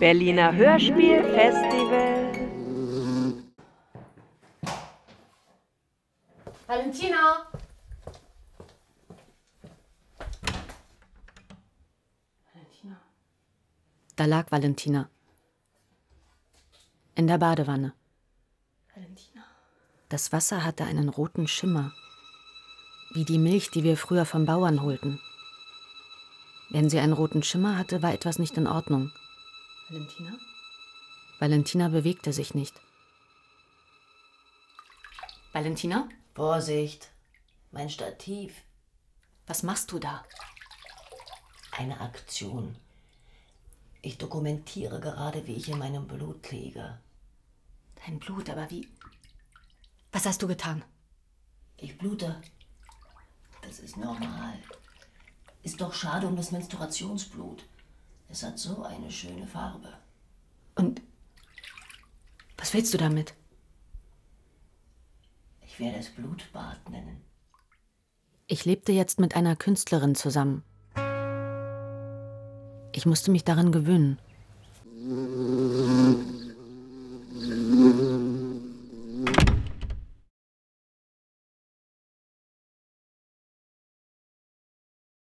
Berliner Hörspielfestival. Valentina! Valentina. Da lag Valentina. In der Badewanne. Valentina. Das Wasser hatte einen roten Schimmer. Wie die Milch, die wir früher vom Bauern holten. Wenn sie einen roten Schimmer hatte, war etwas nicht in Ordnung. Valentina? Valentina bewegte sich nicht. Valentina? Vorsicht, mein Stativ. Was machst du da? Eine Aktion. Ich dokumentiere gerade, wie ich in meinem Blut liege. Dein Blut, aber wie? Was hast du getan? Ich blute. Das ist normal. Ist doch schade um das Menstruationsblut. Es hat so eine schöne Farbe. Und was willst du damit? Ich werde es Blutbad nennen. Ich lebte jetzt mit einer Künstlerin zusammen. Ich musste mich daran gewöhnen.